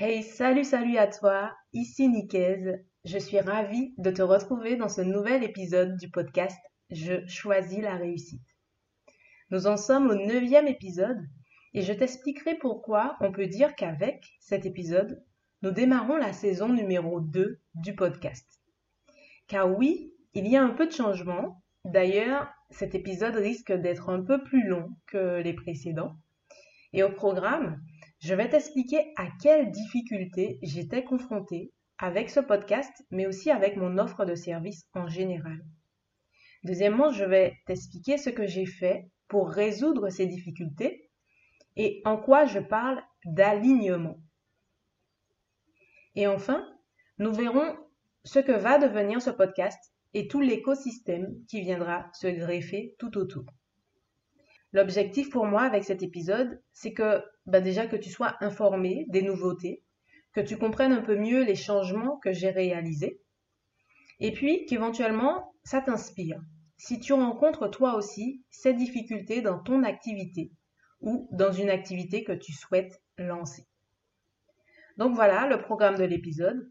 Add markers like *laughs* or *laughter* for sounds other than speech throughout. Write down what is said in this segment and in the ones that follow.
Hey, salut, salut à toi, ici Nicaise. Je suis ravie de te retrouver dans ce nouvel épisode du podcast Je choisis la réussite. Nous en sommes au neuvième épisode et je t'expliquerai pourquoi on peut dire qu'avec cet épisode, nous démarrons la saison numéro 2 du podcast. Car oui, il y a un peu de changement. D'ailleurs, cet épisode risque d'être un peu plus long que les précédents. Et au programme, je vais t'expliquer à quelles difficultés j'étais confrontée avec ce podcast, mais aussi avec mon offre de service en général. Deuxièmement, je vais t'expliquer ce que j'ai fait pour résoudre ces difficultés et en quoi je parle d'alignement. Et enfin, nous verrons ce que va devenir ce podcast et tout l'écosystème qui viendra se greffer tout autour. L'objectif pour moi avec cet épisode, c'est que bah déjà que tu sois informé des nouveautés, que tu comprennes un peu mieux les changements que j'ai réalisés, et puis qu'éventuellement ça t'inspire. Si tu rencontres toi aussi ces difficultés dans ton activité ou dans une activité que tu souhaites lancer. Donc voilà le programme de l'épisode.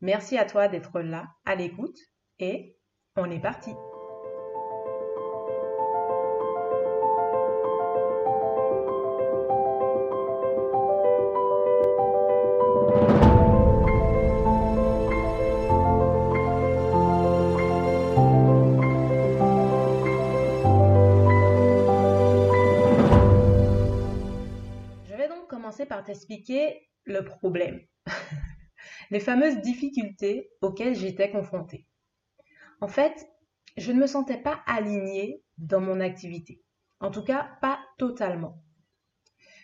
Merci à toi d'être là, à l'écoute, et on est parti. Par t'expliquer le problème, *laughs* les fameuses difficultés auxquelles j'étais confrontée. En fait, je ne me sentais pas alignée dans mon activité. En tout cas, pas totalement.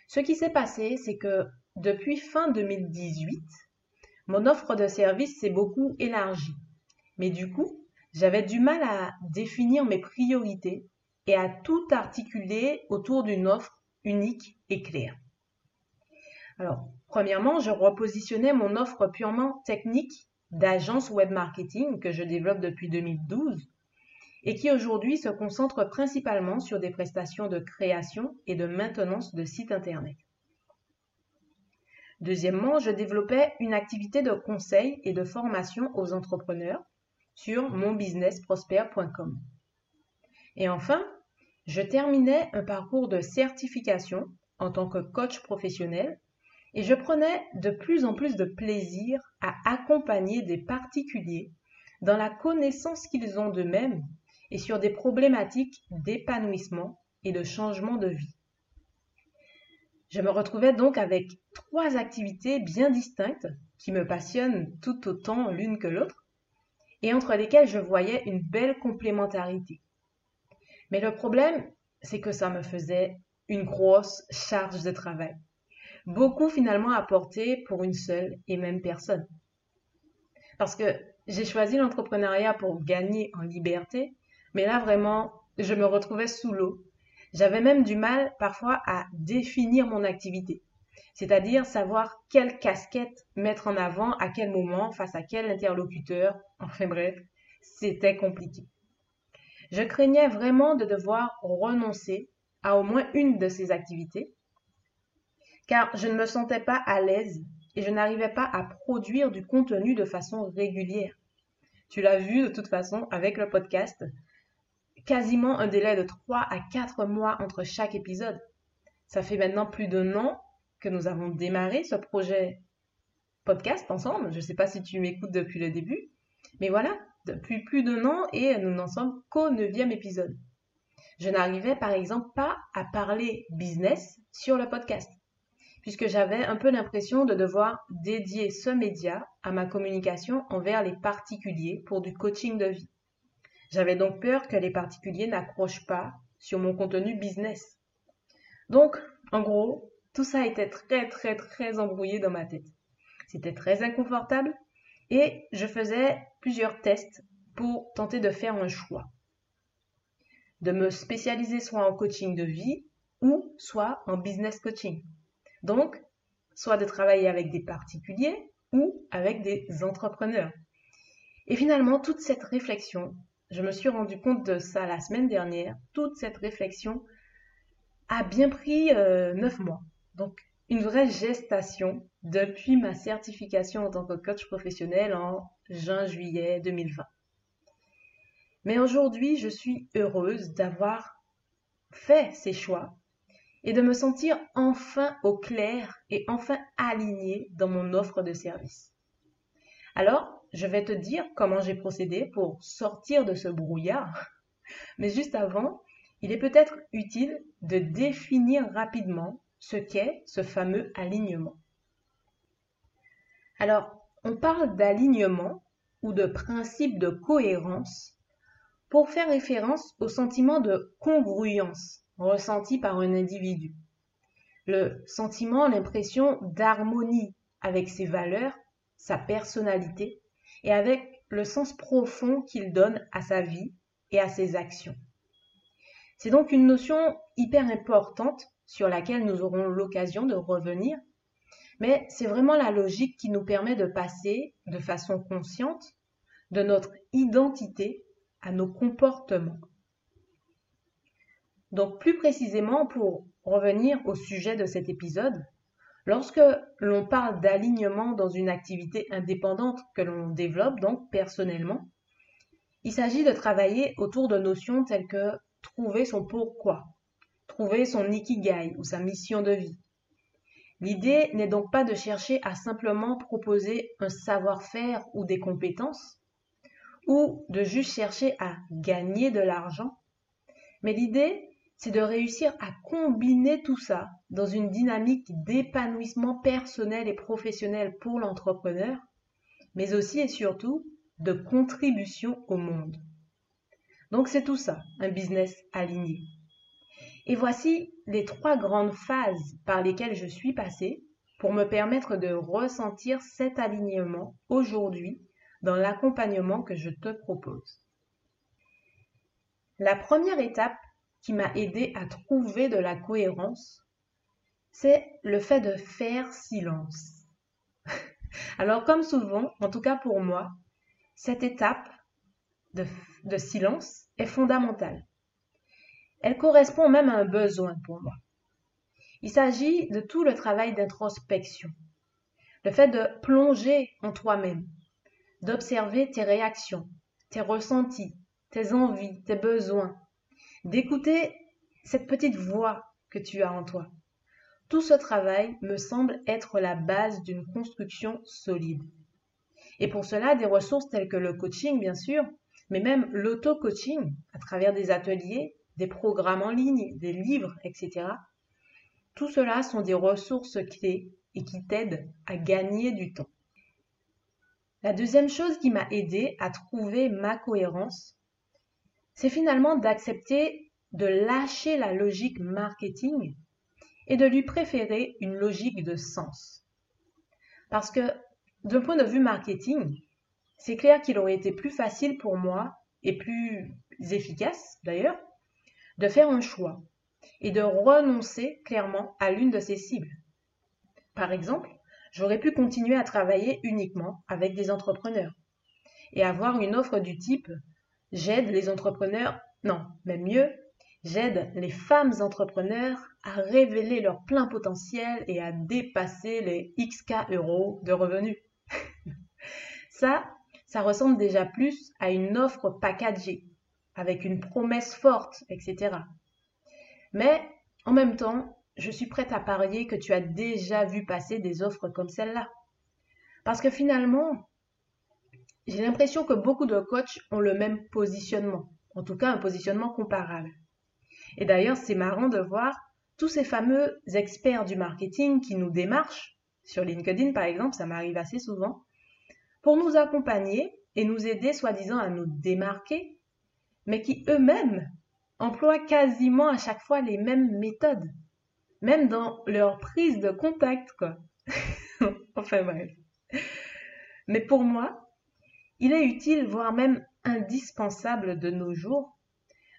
Ce qui s'est passé, c'est que depuis fin 2018, mon offre de service s'est beaucoup élargie. Mais du coup, j'avais du mal à définir mes priorités et à tout articuler autour d'une offre unique et claire. Alors, premièrement, je repositionnais mon offre purement technique d'agence web marketing que je développe depuis 2012 et qui aujourd'hui se concentre principalement sur des prestations de création et de maintenance de sites Internet. Deuxièmement, je développais une activité de conseil et de formation aux entrepreneurs sur monbusinessprosper.com. Et enfin, je terminais un parcours de certification en tant que coach professionnel et je prenais de plus en plus de plaisir à accompagner des particuliers dans la connaissance qu'ils ont d'eux-mêmes et sur des problématiques d'épanouissement et de changement de vie. Je me retrouvais donc avec trois activités bien distinctes qui me passionnent tout autant l'une que l'autre et entre lesquelles je voyais une belle complémentarité. Mais le problème, c'est que ça me faisait une grosse charge de travail beaucoup finalement porter pour une seule et même personne. Parce que j'ai choisi l'entrepreneuriat pour gagner en liberté, mais là vraiment, je me retrouvais sous l'eau. J'avais même du mal parfois à définir mon activité, c'est-à-dire savoir quelle casquette mettre en avant, à quel moment, face à quel interlocuteur, enfin bref, c'était compliqué. Je craignais vraiment de devoir renoncer à au moins une de ces activités car je ne me sentais pas à l'aise et je n'arrivais pas à produire du contenu de façon régulière. Tu l'as vu de toute façon avec le podcast, quasiment un délai de 3 à 4 mois entre chaque épisode. Ça fait maintenant plus d'un an que nous avons démarré ce projet podcast ensemble. Je ne sais pas si tu m'écoutes depuis le début, mais voilà, depuis plus d'un an et nous n'en sommes qu'au neuvième épisode. Je n'arrivais par exemple pas à parler business sur le podcast puisque j'avais un peu l'impression de devoir dédier ce média à ma communication envers les particuliers pour du coaching de vie. J'avais donc peur que les particuliers n'accrochent pas sur mon contenu business. Donc, en gros, tout ça était très très très embrouillé dans ma tête. C'était très inconfortable et je faisais plusieurs tests pour tenter de faire un choix. De me spécialiser soit en coaching de vie ou soit en business coaching. Donc, soit de travailler avec des particuliers ou avec des entrepreneurs. Et finalement, toute cette réflexion, je me suis rendu compte de ça la semaine dernière, toute cette réflexion a bien pris euh, neuf mois. Donc, une vraie gestation depuis ma certification en tant que coach professionnel en juin-juillet 2020. Mais aujourd'hui, je suis heureuse d'avoir fait ces choix et de me sentir enfin au clair et enfin alignée dans mon offre de service. Alors, je vais te dire comment j'ai procédé pour sortir de ce brouillard. Mais juste avant, il est peut-être utile de définir rapidement ce qu'est ce fameux alignement. Alors, on parle d'alignement ou de principe de cohérence pour faire référence au sentiment de congruence ressenti par un individu. Le sentiment, l'impression d'harmonie avec ses valeurs, sa personnalité et avec le sens profond qu'il donne à sa vie et à ses actions. C'est donc une notion hyper importante sur laquelle nous aurons l'occasion de revenir, mais c'est vraiment la logique qui nous permet de passer de façon consciente de notre identité à nos comportements. Donc plus précisément, pour revenir au sujet de cet épisode, lorsque l'on parle d'alignement dans une activité indépendante que l'on développe, donc personnellement, il s'agit de travailler autour de notions telles que trouver son pourquoi, trouver son ikigai ou sa mission de vie. L'idée n'est donc pas de chercher à simplement proposer un savoir-faire ou des compétences, ou de juste chercher à gagner de l'argent, mais l'idée, c'est de réussir à combiner tout ça dans une dynamique d'épanouissement personnel et professionnel pour l'entrepreneur, mais aussi et surtout de contribution au monde. Donc c'est tout ça, un business aligné. Et voici les trois grandes phases par lesquelles je suis passée pour me permettre de ressentir cet alignement aujourd'hui dans l'accompagnement que je te propose. La première étape qui m'a aidé à trouver de la cohérence, c'est le fait de faire silence. *laughs* Alors comme souvent, en tout cas pour moi, cette étape de, silence est fondamentale. Elle correspond même à un besoin pour moi. Il s'agit de tout le travail d'introspection, le fait de plonger en toi-même, d'observer tes réactions, tes ressentis, tes envies, tes besoins, d'écouter cette petite voix que tu as en toi. Tout ce travail me semble être la base d'une construction solide. Et pour cela, des ressources telles que le coaching, bien sûr, mais même l'auto-coaching à travers des ateliers, des programmes en ligne, des livres, etc. Tout cela sont des ressources clés et qui t'aident à gagner du temps. La deuxième chose qui m'a aidé à trouver ma cohérence, c'est finalement d'accepter de lâcher la logique marketing et de lui préférer une logique de sens. Parce que d'un point de vue marketing, c'est clair qu'il aurait été plus facile pour moi, et plus efficace d'ailleurs, de faire un choix et de renoncer clairement à l'une de ces cibles. Par exemple, j'aurais pu continuer à travailler uniquement avec des entrepreneurs et avoir une offre du type j'aide les entrepreneurs, non, même mieux, j'aide les femmes entrepreneurs à révéler leur plein potentiel et à dépasser les XK euros de revenus. *laughs* Ça, ça ressemble déjà plus à une offre packagée, avec une promesse forte, etc. Mais en même temps, je suis prête à parier que tu as déjà vu passer des offres comme celle-là. Parce que finalement, j'ai l'impression que beaucoup de coachs ont le même positionnement, en tout cas un positionnement comparable. Et d'ailleurs, c'est marrant de voir tous ces fameux experts du marketing qui nous démarchent, sur LinkedIn par exemple, ça m'arrive assez souvent, pour nous accompagner et nous aider soi-disant à nous démarquer, mais qui eux-mêmes emploient quasiment à chaque fois les mêmes méthodes, même dans leur prise de contact, quoi. *laughs* enfin bref. Mais pour moi, il est utile, voire même indispensable de nos jours,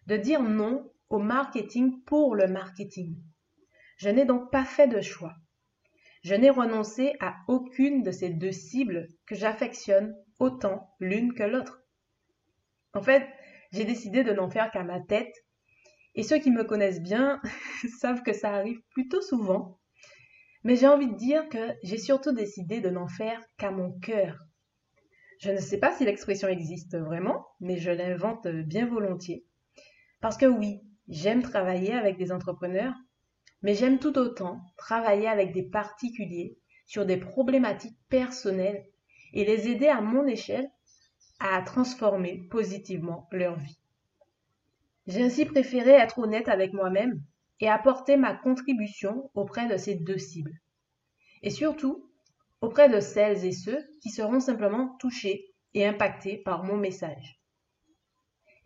de dire non au marketing pour le marketing. Je n'ai donc pas fait de choix. Je n'ai renoncé à aucune de ces deux cibles que j'affectionne autant l'une que l'autre. En fait, j'ai décidé de n'en faire qu'à ma tête, et ceux qui me connaissent bien *laughs* savent que ça arrive plutôt souvent. Mais j'ai envie de dire que j'ai surtout décidé de n'en faire qu'à mon cœur. Je ne sais pas si l'expression existe vraiment, mais je l'invente bien volontiers. Parce que oui, j'aime travailler avec des entrepreneurs, mais j'aime tout autant travailler avec des particuliers sur des problématiques personnelles et les aider à mon échelle à transformer positivement leur vie. J'ai ainsi préféré être honnête avec moi-même et apporter ma contribution auprès de ces deux cibles. Et surtout, auprès de celles et ceux qui seront simplement touchés et impactés par mon message.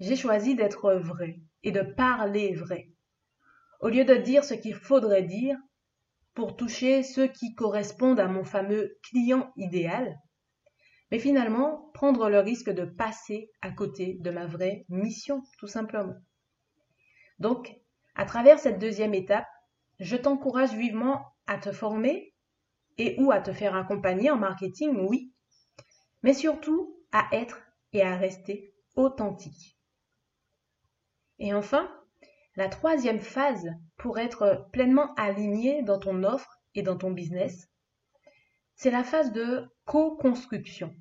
J'ai choisi d'être vrai et de parler vrai. Au lieu de dire ce qu'il faudrait dire pour toucher ceux qui correspondent à mon fameux client idéal, mais finalement prendre le risque de passer à côté de ma vraie mission, tout simplement. Donc, à travers cette deuxième étape, je t'encourage vivement à te former et ou à te faire accompagner en marketing, oui, mais surtout à être et à rester authentique. Et enfin, la troisième phase pour être pleinement aligné dans ton offre et dans ton business, c'est la phase de co-construction.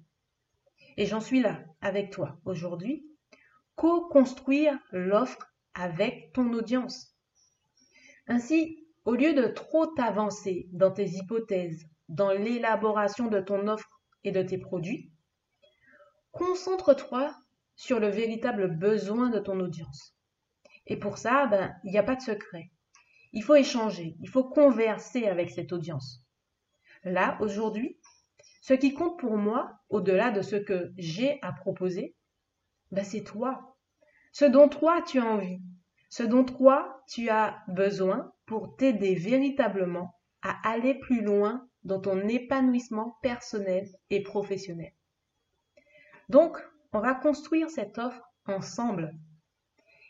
Et j'en suis là avec toi aujourd'hui. Co-construire l'offre avec ton audience. Ainsi, au lieu de trop t'avancer dans tes hypothèses, dans l'élaboration de ton offre et de tes produits, concentre-toi sur le véritable besoin de ton audience. Et pour ça, ben, il n'y a pas de secret. Il faut échanger, il faut converser avec cette audience. Là, aujourd'hui, ce qui compte pour moi, au-delà de ce que j'ai à proposer, ben, c'est toi ce dont toi tu as envie, ce dont toi tu as besoin pour t'aider véritablement à aller plus loin dans ton épanouissement personnel et professionnel. Donc, on va construire cette offre ensemble.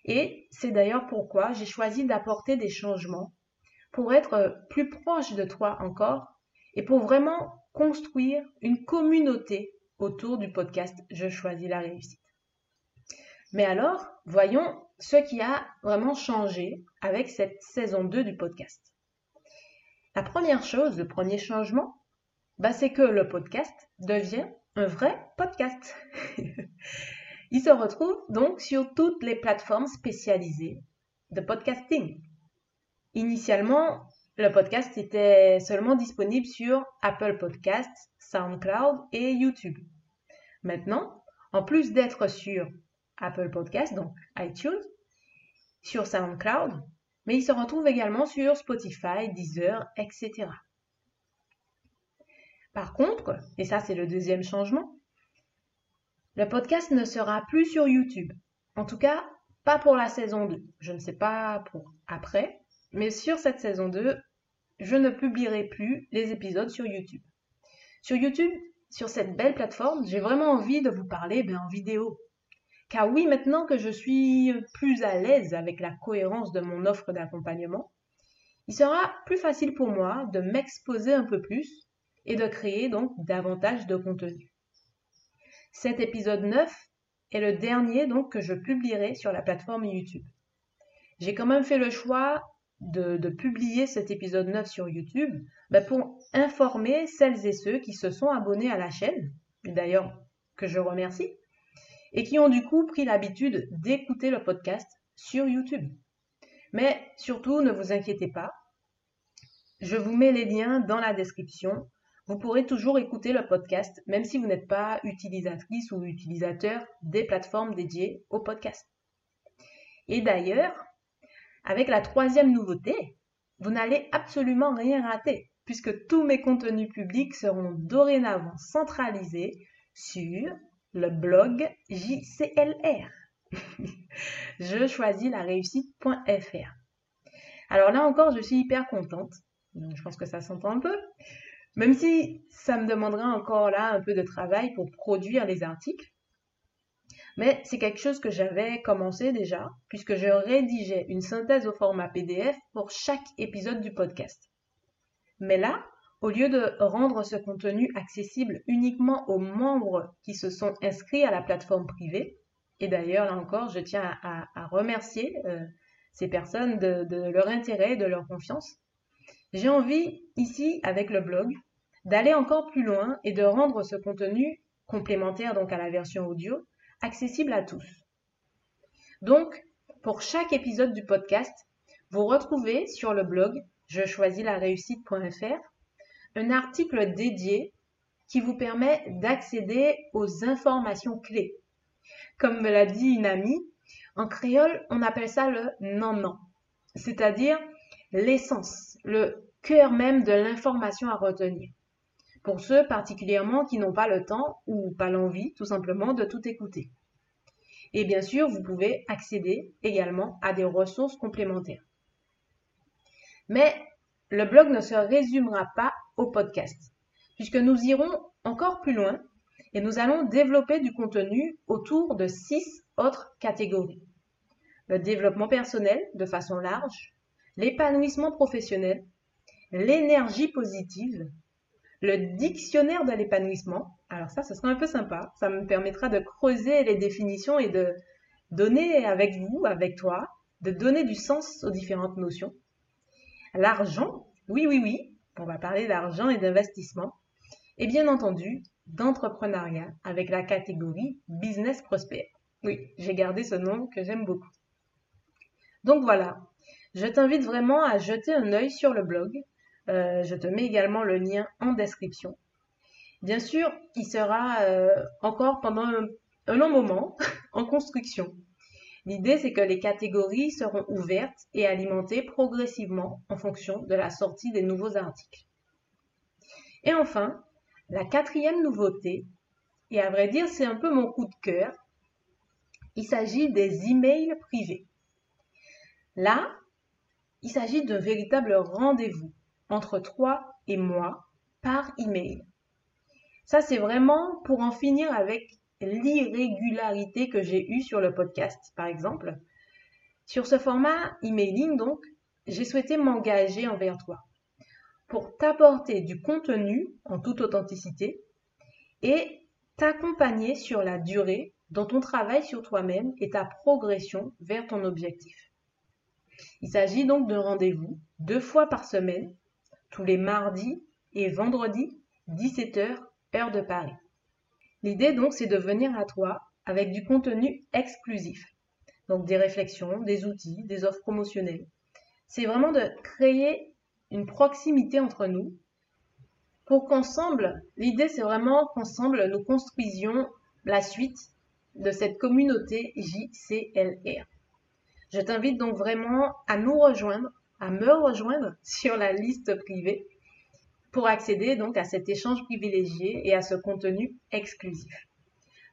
Et c'est d'ailleurs pourquoi j'ai choisi d'apporter des changements pour être plus proche de toi encore et pour vraiment construire une communauté autour du podcast Je choisis la réussite. Mais alors, voyons ce qui a vraiment changé avec cette saison 2 du podcast. La première chose, le premier changement, bah, c'est que le podcast devient un vrai podcast. *laughs* Il se retrouve donc sur toutes les plateformes spécialisées de podcasting. Initialement, le podcast était seulement disponible sur Apple Podcasts, SoundCloud et YouTube. Maintenant, en plus d'être sur Apple Podcast, donc iTunes, sur SoundCloud, mais il se retrouve également sur Spotify, Deezer, etc. Par contre, et ça c'est le deuxième changement, le podcast ne sera plus sur YouTube. En tout cas, pas pour la saison 2. Je ne sais pas pour après, mais sur cette saison 2, je ne publierai plus les épisodes sur YouTube. Sur YouTube, sur cette belle plateforme, j'ai vraiment envie de vous parler ben, en vidéo, car oui, maintenant que je suis plus à l'aise avec la cohérence de mon offre d'accompagnement, il sera plus facile pour moi de m'exposer un peu plus et de créer donc davantage de contenu. Cet épisode 9 est le dernier donc que je publierai sur la plateforme YouTube. J'ai quand même fait le choix de, publier cet épisode 9 sur YouTube ben, pour informer celles et ceux qui se sont abonnés à la chaîne, d'ailleurs que je remercie, et qui ont du coup pris l'habitude d'écouter le podcast sur YouTube. Mais surtout, ne vous inquiétez pas, je vous mets les liens dans la description. Vous pourrez toujours écouter le podcast, même si vous n'êtes pas utilisatrice ou utilisateur des plateformes dédiées au podcast. Et d'ailleurs, avec la troisième nouveauté, vous n'allez absolument rien rater, puisque tous mes contenus publics seront dorénavant centralisés sur le blog JCLR. *laughs* je choisis la réussite.fr. Alors là encore, je suis hyper contente. Je pense que ça s'entend un peu. Même si ça me demandera encore là un peu de travail pour produire les articles. Mais c'est quelque chose que j'avais commencé déjà, puisque je rédigeais une synthèse au format PDF pour chaque épisode du podcast. Mais là, au lieu de rendre ce contenu accessible uniquement aux membres qui se sont inscrits à la plateforme privée, et d'ailleurs, là encore, je tiens à, remercier euh, ces personnes de, leur intérêt et de leur confiance, J'ai envie, ici, avec le blog, d'aller encore plus loin et de rendre ce contenu, complémentaire donc à la version audio, accessible à tous. Donc, pour chaque épisode du podcast, vous retrouvez sur le blog je choisis la réussite.fr un article dédié qui vous permet d'accéder aux informations clés. Comme me l'a dit une amie, en créole, on appelle ça le non-non, c'est-à-dire l'essence, le cœur même de l'information à retenir. Pour ceux particulièrement qui n'ont pas le temps ou pas l'envie, tout simplement, de tout écouter. Et bien sûr, vous pouvez accéder également à des ressources complémentaires. Mais le blog ne se résumera pas au podcast, puisque nous irons encore plus loin et nous allons développer du contenu autour de six autres catégories. Le développement personnel de façon large, l'épanouissement professionnel, l'énergie positive, le dictionnaire de l'épanouissement. Alors ça, ce sera un peu sympa. Ça me permettra de creuser les définitions et de donner avec vous, avec toi, de donner du sens aux différentes notions. L'argent, oui, oui, oui, on va parler d'argent et d'investissement. Et bien entendu, d'entrepreneuriat avec la catégorie Business Prospère. Oui, j'ai gardé ce nom que j'aime beaucoup. Donc voilà, je t'invite vraiment à jeter un œil sur le blog. Euh, je te mets également le lien en description. Bien sûr, il sera euh, encore pendant un long moment *laughs* en construction. L'idée, c'est que les catégories seront ouvertes et alimentées progressivement en fonction de la sortie des nouveaux articles. Et enfin, la quatrième nouveauté, et à vrai dire, c'est un peu mon coup de cœur, il s'agit des emails privés. Là, il s'agit d'un véritable rendez-vous entre toi et moi par email. Ça, c'est vraiment pour en finir avec l'irrégularité que j'ai eue sur le podcast, par exemple. Sur ce format emailing, donc, j'ai souhaité m'engager envers toi pour t'apporter du contenu en toute authenticité et t'accompagner sur la durée dans ton travail sur toi-même et ta progression vers ton objectif. Il s'agit donc d'un rendez-vous deux fois par semaine, tous les mardis et vendredis, 17h, heure de Paris. L'idée donc, c'est de venir à toi avec du contenu exclusif. Donc des réflexions, des outils, des offres promotionnelles. C'est vraiment de créer une proximité entre nous pour qu'ensemble, l'idée c'est vraiment qu'ensemble nous construisions la suite de cette communauté JCLR. Je t'invite donc vraiment à nous rejoindre, à me rejoindre *laughs* sur la liste privée pour accéder donc à cet échange privilégié et à ce contenu exclusif.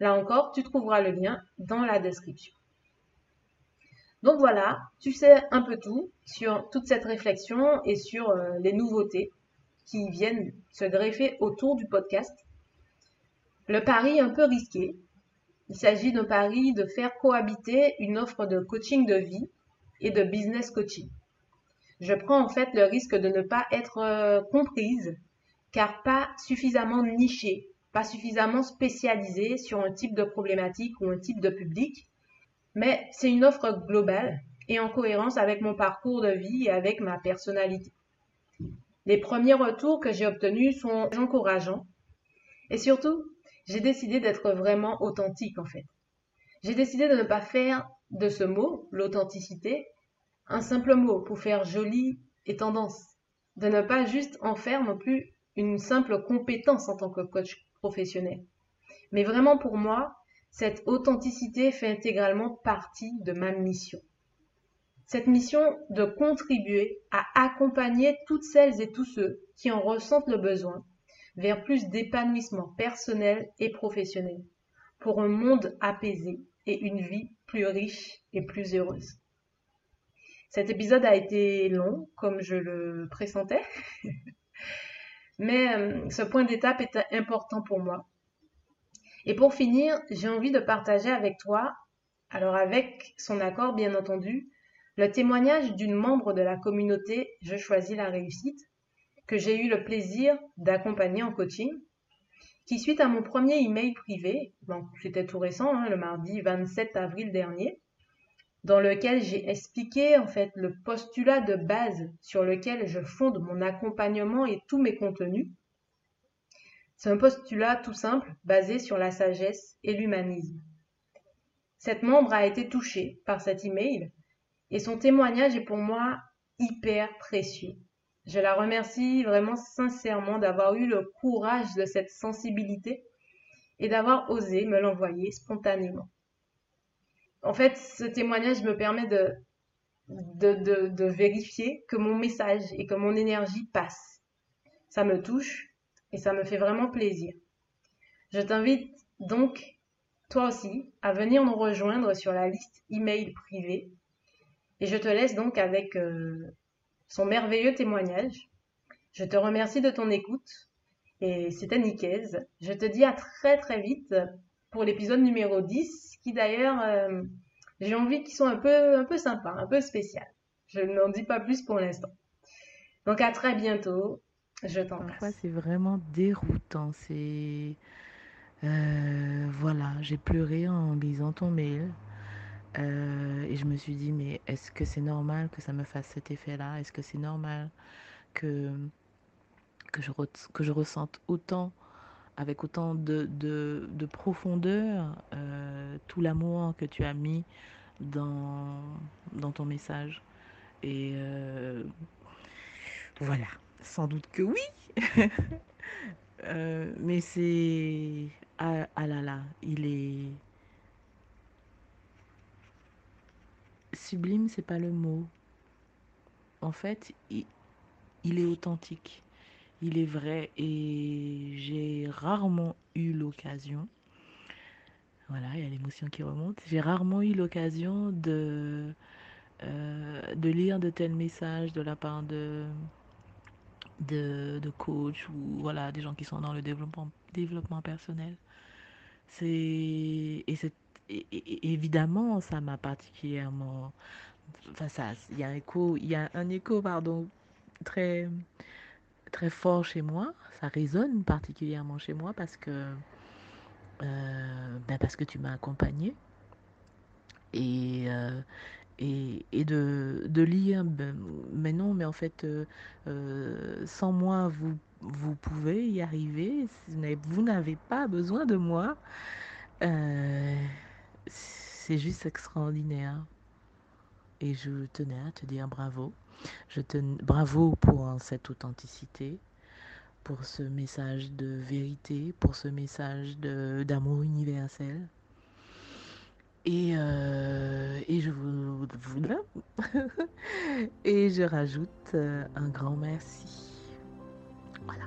Là encore, tu trouveras le lien dans la description. Donc voilà, tu sais un peu tout sur toute cette réflexion et sur euh, les nouveautés qui viennent se greffer autour du podcast. Le pari un peu risqué. Il s'agit d'un pari de faire cohabiter une offre de coaching de vie et de business coaching je prends en fait le risque de ne pas être euh, comprise car pas suffisamment nichée, pas suffisamment spécialisée sur un type de problématique ou un type de public, mais c'est une offre globale et en cohérence avec mon parcours de vie et avec ma personnalité. Les premiers retours que j'ai obtenus sont encourageants et surtout, j'ai décidé d'être vraiment authentique en fait. J'ai décidé de ne pas faire de ce mot, l'authenticité, un simple mot pour faire joli et tendance. De ne pas juste en faire non plus une simple compétence en tant que coach professionnel. Mais vraiment pour moi, cette authenticité fait intégralement partie de ma mission. Cette mission de contribuer à accompagner toutes celles et tous ceux qui en ressentent le besoin vers plus d'épanouissement personnel et professionnel pour un monde apaisé et une vie plus riche et plus heureuse. Cet épisode a été long, comme je le pressentais, *laughs* mais euh, ce point d'étape est important pour moi. Et pour finir, j'ai envie de partager avec toi, alors avec son accord bien entendu, le témoignage d'une membre de la communauté Je choisis la réussite, que j'ai eu le plaisir d'accompagner en coaching, qui suite à mon premier email privé, donc c'était tout récent, hein, le mardi 27 avril dernier, dans lequel j'ai expliqué en fait le postulat de base sur lequel je fonde mon accompagnement et tous mes contenus. C'est un postulat tout simple basé sur la sagesse et l'humanisme. Cette membre a été touchée par cet email et son témoignage est pour moi hyper précieux. Je la remercie vraiment sincèrement d'avoir eu le courage de cette sensibilité et d'avoir osé me l'envoyer spontanément en fait, ce témoignage me permet de, vérifier que mon message et que mon énergie passent. Ça me touche et ça me fait vraiment plaisir. Je t'invite donc, toi aussi, à venir nous rejoindre sur la liste email privée. Et je te laisse donc avec euh, son merveilleux témoignage. Je te remercie de ton écoute. Et c'était Nicaise. Je te dis à très très vite pour l'épisode numéro 10, qui d'ailleurs, euh, j'ai envie qu'ils soient un peu, un peu sympas, un peu spécial. Je n'en dis pas plus pour l'instant. Donc à très bientôt. Je t'embrasse. Parfois, c'est vraiment déroutant. C'est. Euh, voilà, j'ai pleuré en lisant ton mail. Euh, et je me suis dit, mais est-ce que c'est normal que ça me fasse cet effet-là? Est-ce que c'est normal que, que, je, que je ressente autant avec autant de, de, profondeur euh, tout l'amour que tu as mis dans, dans ton message. Et euh, voilà, sans doute que oui. *laughs* Euh, mais c'est... Ah, ah, là là, il est... Sublime, c'est pas le mot. En fait, il, il est authentique il est vrai, et j'ai rarement eu l'occasion, voilà, il y a l'émotion qui remonte, j'ai rarement eu l'occasion de, euh, de lire de tels messages de la part de, de, de coach ou voilà, des gens qui sont dans le développement, développement personnel. C'est, et c'est, évidemment, ça m'a particulièrement, enfin ça, il y a un écho, il y a un écho, pardon, très très fort chez moi. Ça résonne particulièrement chez moi parce que, euh, ben parce que tu m'as accompagné. Et, euh, et, de, de lire, ben, mais non, mais en fait, euh, sans moi, vous, vous pouvez y arriver. Vous n'avez pas besoin de moi. c'est juste extraordinaire. Et je tenais à te dire bravo. Je te bravo pour cette authenticité, pour ce message de vérité, pour ce message d'amour universel. Et, euh, et je vous, *laughs* et je rajoute euh, un grand merci. Voilà.